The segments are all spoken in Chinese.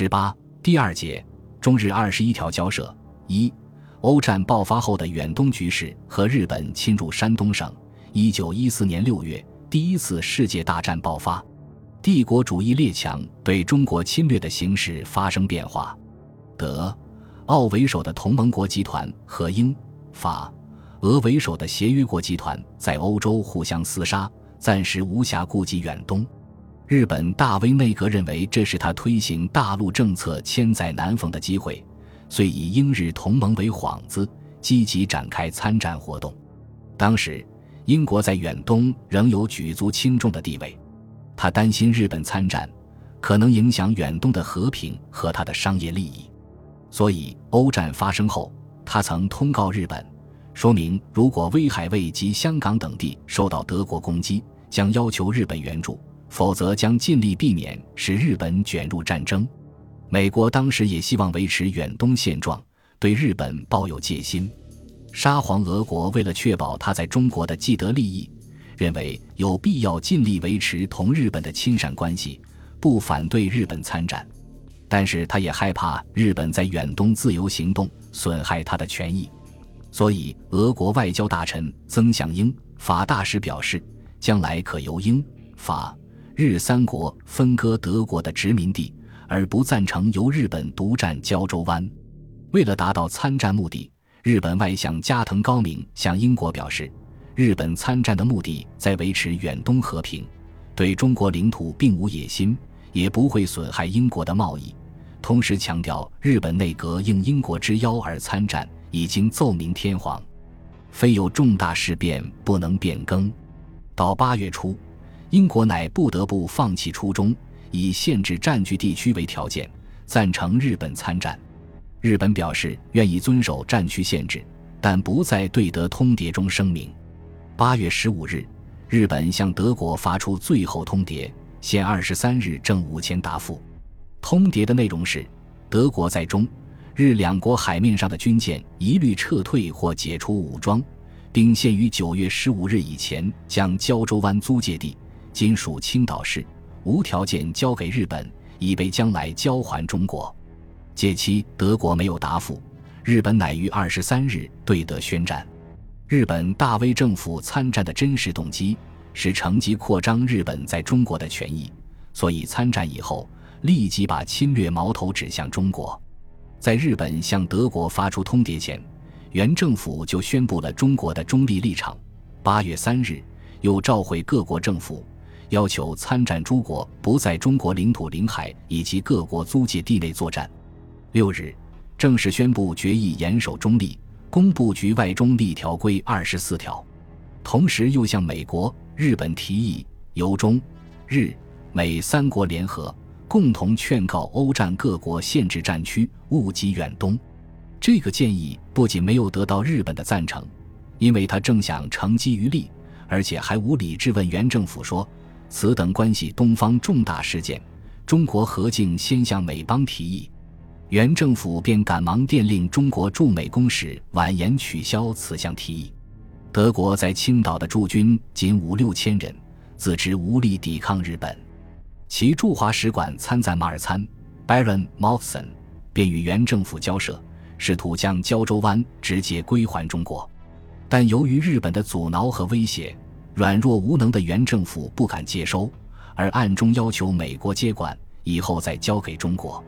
十八第二节中日二十一条交涉一欧战爆发后的远东局势和日本侵入山东省。一九一四年六月，第一次世界大战爆发，帝国主义列强对中国侵略的形势发生变化。德、奥为首的同盟国集团和英、法、俄为首的协约国集团在欧洲互相厮杀，暂时无暇顾及远东。日本大威内阁认为这是他推行大陆政策千载难逢的机会，遂以英日同盟为幌子，积极展开参战活动。当时，英国在远东仍有举足轻重的地位，他担心日本参战可能影响远东的和平和他的商业利益，所以欧战发生后，他曾通告日本，说明如果威海卫及香港等地受到德国攻击，将要求日本援助。否则将尽力避免使日本卷入战争。美国当时也希望维持远东现状，对日本抱有戒心。沙皇俄国为了确保他在中国的既得利益，认为有必要尽力维持同日本的亲善关系，不反对日本参战。但是他也害怕日本在远东自由行动，损害他的权益。所以，俄国外交大臣曾向英法大使表示，将来可由英法。日三国分割德国的殖民地，而不赞成由日本独占胶州湾。为了达到参战目的，日本外相加藤高明向英国表示，日本参战的目的在维持远东和平，对中国领土并无野心，也不会损害英国的贸易。同时强调，日本内阁应英国之邀而参战，已经奏明天皇，非有重大事变不能变更。到八月初。英国乃不得不放弃初衷，以限制占据地区为条件，赞成日本参战。日本表示愿意遵守战区限制，但不在对德通牒中声明。八月十五日，日本向德国发出最后通牒，限二十三日正午前答复。通牒的内容是：德国在中日两国海面上的军舰一律撤退或解除武装，并限于九月十五日以前将胶州湾租借地。今属青岛市，无条件交给日本，以备将来交还中国。届期德国没有答复，日本乃于二十三日对德宣战。日本大威政府参战的真实动机是乘机扩张日本在中国的权益，所以参战以后立即把侵略矛头指向中国。在日本向德国发出通牒前，原政府就宣布了中国的中立立场。八月三日，又召回各国政府。要求参战诸国不在中国领土、领海以及各国租界地内作战。六日，正式宣布决议严守中立，公布《局外中立条规》二十四条。同时，又向美国、日本提议由中、日、美三国联合，共同劝告欧战各国限制战区，勿及远东。这个建议不仅没有得到日本的赞成，因为他正想乘机渔利，而且还无理质问原政府说。此等关系东方重大事件，中国何竟先向美邦提议？原政府便赶忙电令中国驻美公使婉言取消此项提议。德国在青岛的驻军仅五六千人，自知无力抵抗日本。其驻华使馆参赞马尔参 （Baron m o t s o n 便与原政府交涉，试图将胶州湾直接归还中国，但由于日本的阻挠和威胁。软弱无能的原政府不敢接收，而暗中要求美国接管，以后再交给中国。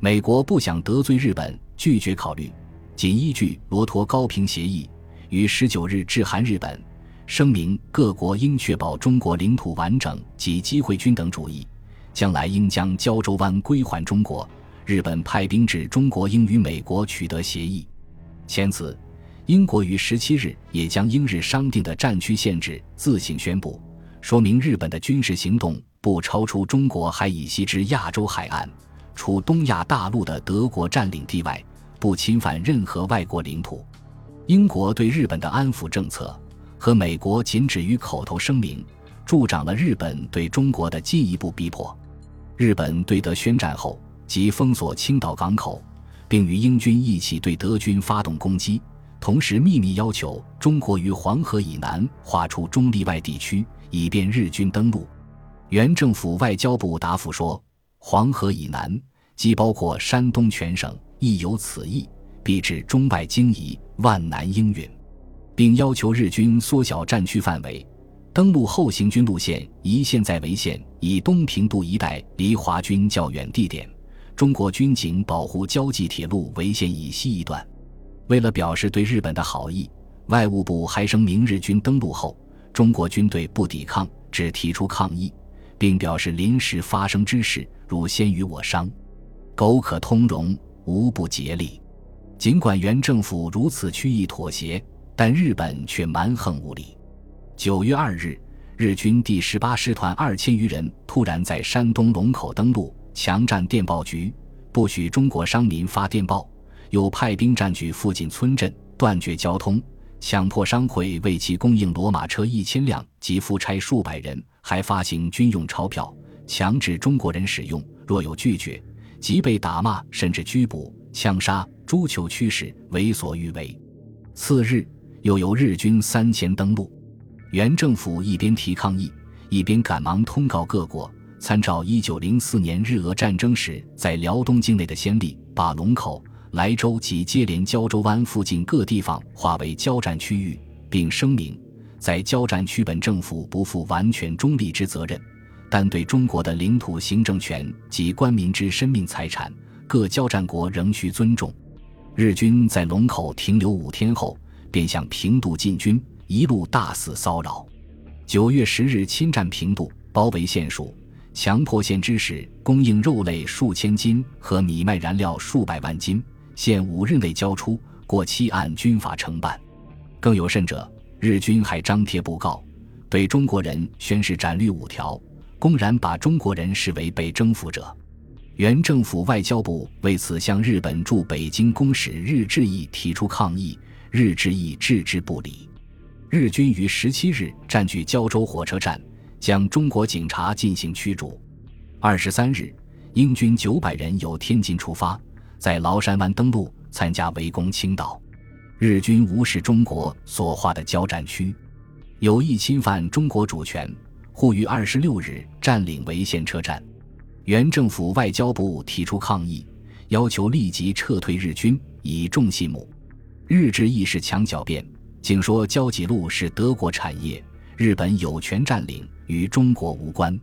美国不想得罪日本，拒绝考虑，仅依据罗托高平协议，于十九日致函日本，声明各国应确保中国领土完整及机会均等主义，将来应将胶州湾归还中国。日本派兵至中国，应与美国取得协议，签字。英国于十七日也将英日商定的战区限制自行宣布，说明日本的军事行动不超出中国海以西之亚洲海岸，除东亚大陆的德国占领地外，不侵犯任何外国领土。英国对日本的安抚政策和美国仅止于口头声明，助长了日本对中国的进一步逼迫。日本对德宣战后，即封锁青岛港口，并与英军一起对德军发动攻击。同时，秘密要求中国于黄河以南划出中立外地区，以便日军登陆。原政府外交部答复说：“黄河以南即包括山东全省，亦有此意，必至中外经夷，万难应允，并要求日军缩小战区范围，登陆后行军路线以现在为线，以东平度一带离华军较远地点，中国军警保护交际铁路为线以西一段。为了表示对日本的好意，外务部还声明日军登陆后，中国军队不抵抗，只提出抗议，并表示临时发生之事，如先与我商，苟可通融，无不竭力。尽管原政府如此屈意妥协，但日本却蛮横无理。九月二日，日军第十八师团二千余人突然在山东龙口登陆，强占电报局，不许中国商民发电报。又派兵占据附近村镇，断绝交通，强迫商会为其供应骡马车一千辆及夫差数百人，还发行军用钞票，强制中国人使用。若有拒绝，即被打骂，甚至拘捕、枪杀。诛求驱使，为所欲为。次日，又有日军三千登陆，原政府一边提抗议，一边赶忙通告各国，参照一九零四年日俄战争时在辽东境内的先例，把龙口。莱州及接连胶州湾附近各地方划为交战区域，并声明，在交战区本政府不负完全中立之责任，但对中国的领土行政权及官民之生命财产，各交战国仍需尊重。日军在龙口停留五天后，便向平度进军，一路大肆骚扰。九月十日侵占平度，包围县署，强迫县知事供应肉类数千斤和米麦燃料数百万斤。限五日内交出，过期按军法承办。更有甚者，日军还张贴布告，对中国人宣示斩律五条，公然把中国人视为被征服者。原政府外交部为此向日本驻北京公使日志义提出抗议，日志义置之不理。日军于十七日占据胶州火车站，将中国警察进行驱逐。二十三日，英军九百人由天津出发。在崂山湾登陆，参加围攻青岛。日军无视中国所划的交战区，有意侵犯中国主权，呼于二十六日占领潍县车站。原政府外交部提出抗议，要求立即撤退日军，以重信母。日志意识强狡辩，竟说交济路是德国产业，日本有权占领，与中国无关。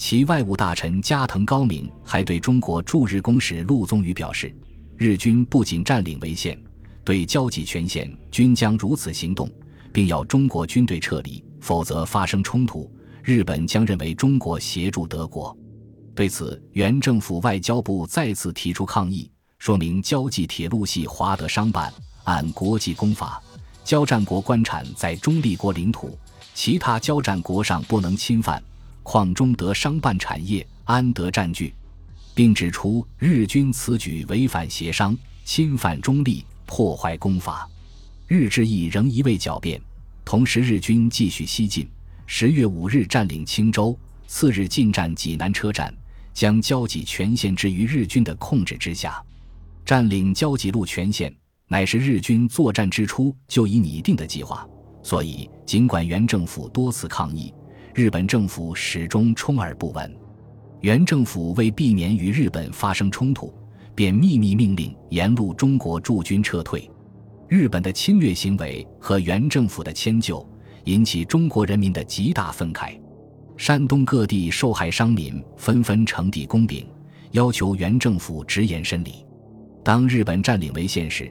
其外务大臣加藤高明还对中国驻日公使陆宗舆表示，日军不仅占领潍县，对交际全县均将如此行动，并要中国军队撤离，否则发生冲突，日本将认为中国协助德国。对此，原政府外交部再次提出抗议，说明交际铁路系华德商办，按国际公法，交战国官产在中立国领土，其他交战国上不能侵犯。况中德商办产业安得占据，并指出日军此举违反协商，侵犯中立，破坏公法。日志义仍一味狡辩。同时，日军继续西进，十月五日占领青州，次日进占济南车站，将交济全线置于日军的控制之下。占领交济路全线，乃是日军作战之初就已拟定的计划。所以，尽管原政府多次抗议。日本政府始终充耳不闻，原政府为避免与日本发生冲突，便秘密命令沿路中国驻军撤退。日本的侵略行为和原政府的迁就，引起中国人民的极大愤慨。山东各地受害商民纷纷呈递公禀，要求原政府直言申理。当日本占领潍县时，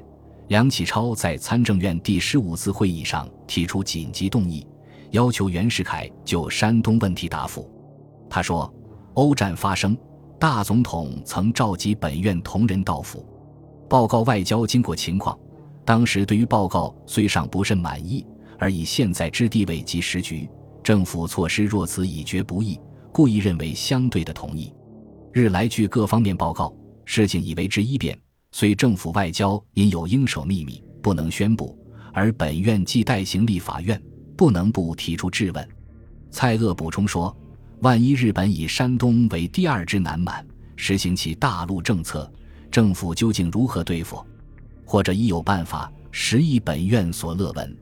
梁启超在参政院第十五次会议上提出紧急动议。要求袁世凯就山东问题答复。他说：“欧战发生，大总统曾召集本院同仁到府，报告外交经过情况。当时对于报告虽尚不甚满意，而以现在之地位及时局，政府措施若此已决不易，故意认为相对的同意。日来据各方面报告，事情已为之一变。虽政府外交因有应守秘密，不能宣布，而本院既代行立法院。”不能不提出质问。蔡锷补充说：“万一日本以山东为第二支南满，实行其大陆政策，政府究竟如何对付？或者已有办法，实以本院所乐闻。”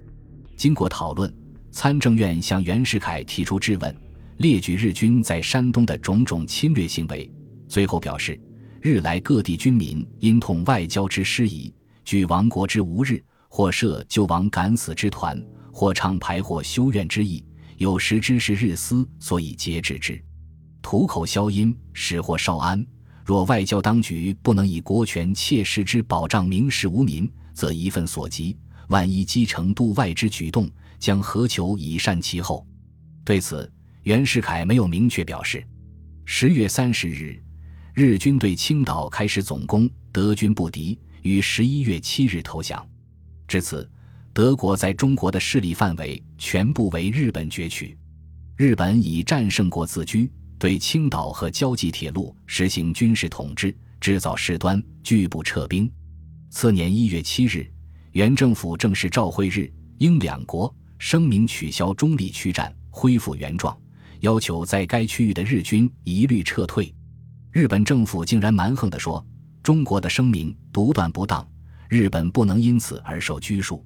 经过讨论，参政院向袁世凯提出质问，列举日军在山东的种种侵略行为，最后表示：“日来各地军民因痛外交之失仪，惧亡国之无日，或设救亡敢死之团，或常排或修怨之意，有时之是日思，所以节制之。吐口消音，使祸稍安。若外交当局不能以国权切实之保障民事无民，则一份所及，万一积成度外之举动，将何求以善其后？对此，袁世凯没有明确表示。十月三十日，日军对青岛开始总攻，德军不敌，于十一月七日投降。至此，德国在中国的势力范围全部为日本攫取，日本以战胜国自居。对青岛和交际铁路实行军事统治，制造事端，拒不撤兵。次年一月七日，原政府正式召会日英两国，声明取消中立区战，恢复原状，要求在该区域的日军一律撤退。日本政府竟然蛮横地说：“中国的声明独断不当，日本不能因此而受拘束。”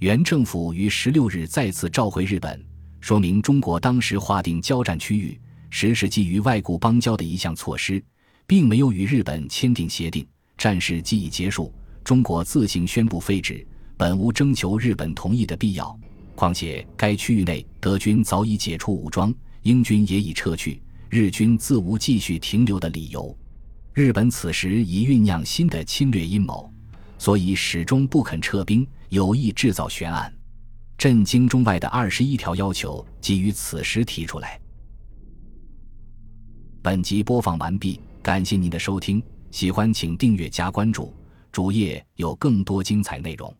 原政府于十六日再次召回日本，说明中国当时划定交战区域。实是基于外顾邦交的一项措施，并没有与日本签订协定。战事既已结束，中国自行宣布废止，本无征求日本同意的必要。况且该区域内德军早已解除武装，英军也已撤去，日军自无继续停留的理由。日本此时已酝酿新的侵略阴谋，所以始终不肯撤兵，有意制造悬案。震惊中外的二十一条要求，基于此时提出来。本集播放完毕，感谢您的收听，喜欢请订阅加关注，主页有更多精彩内容。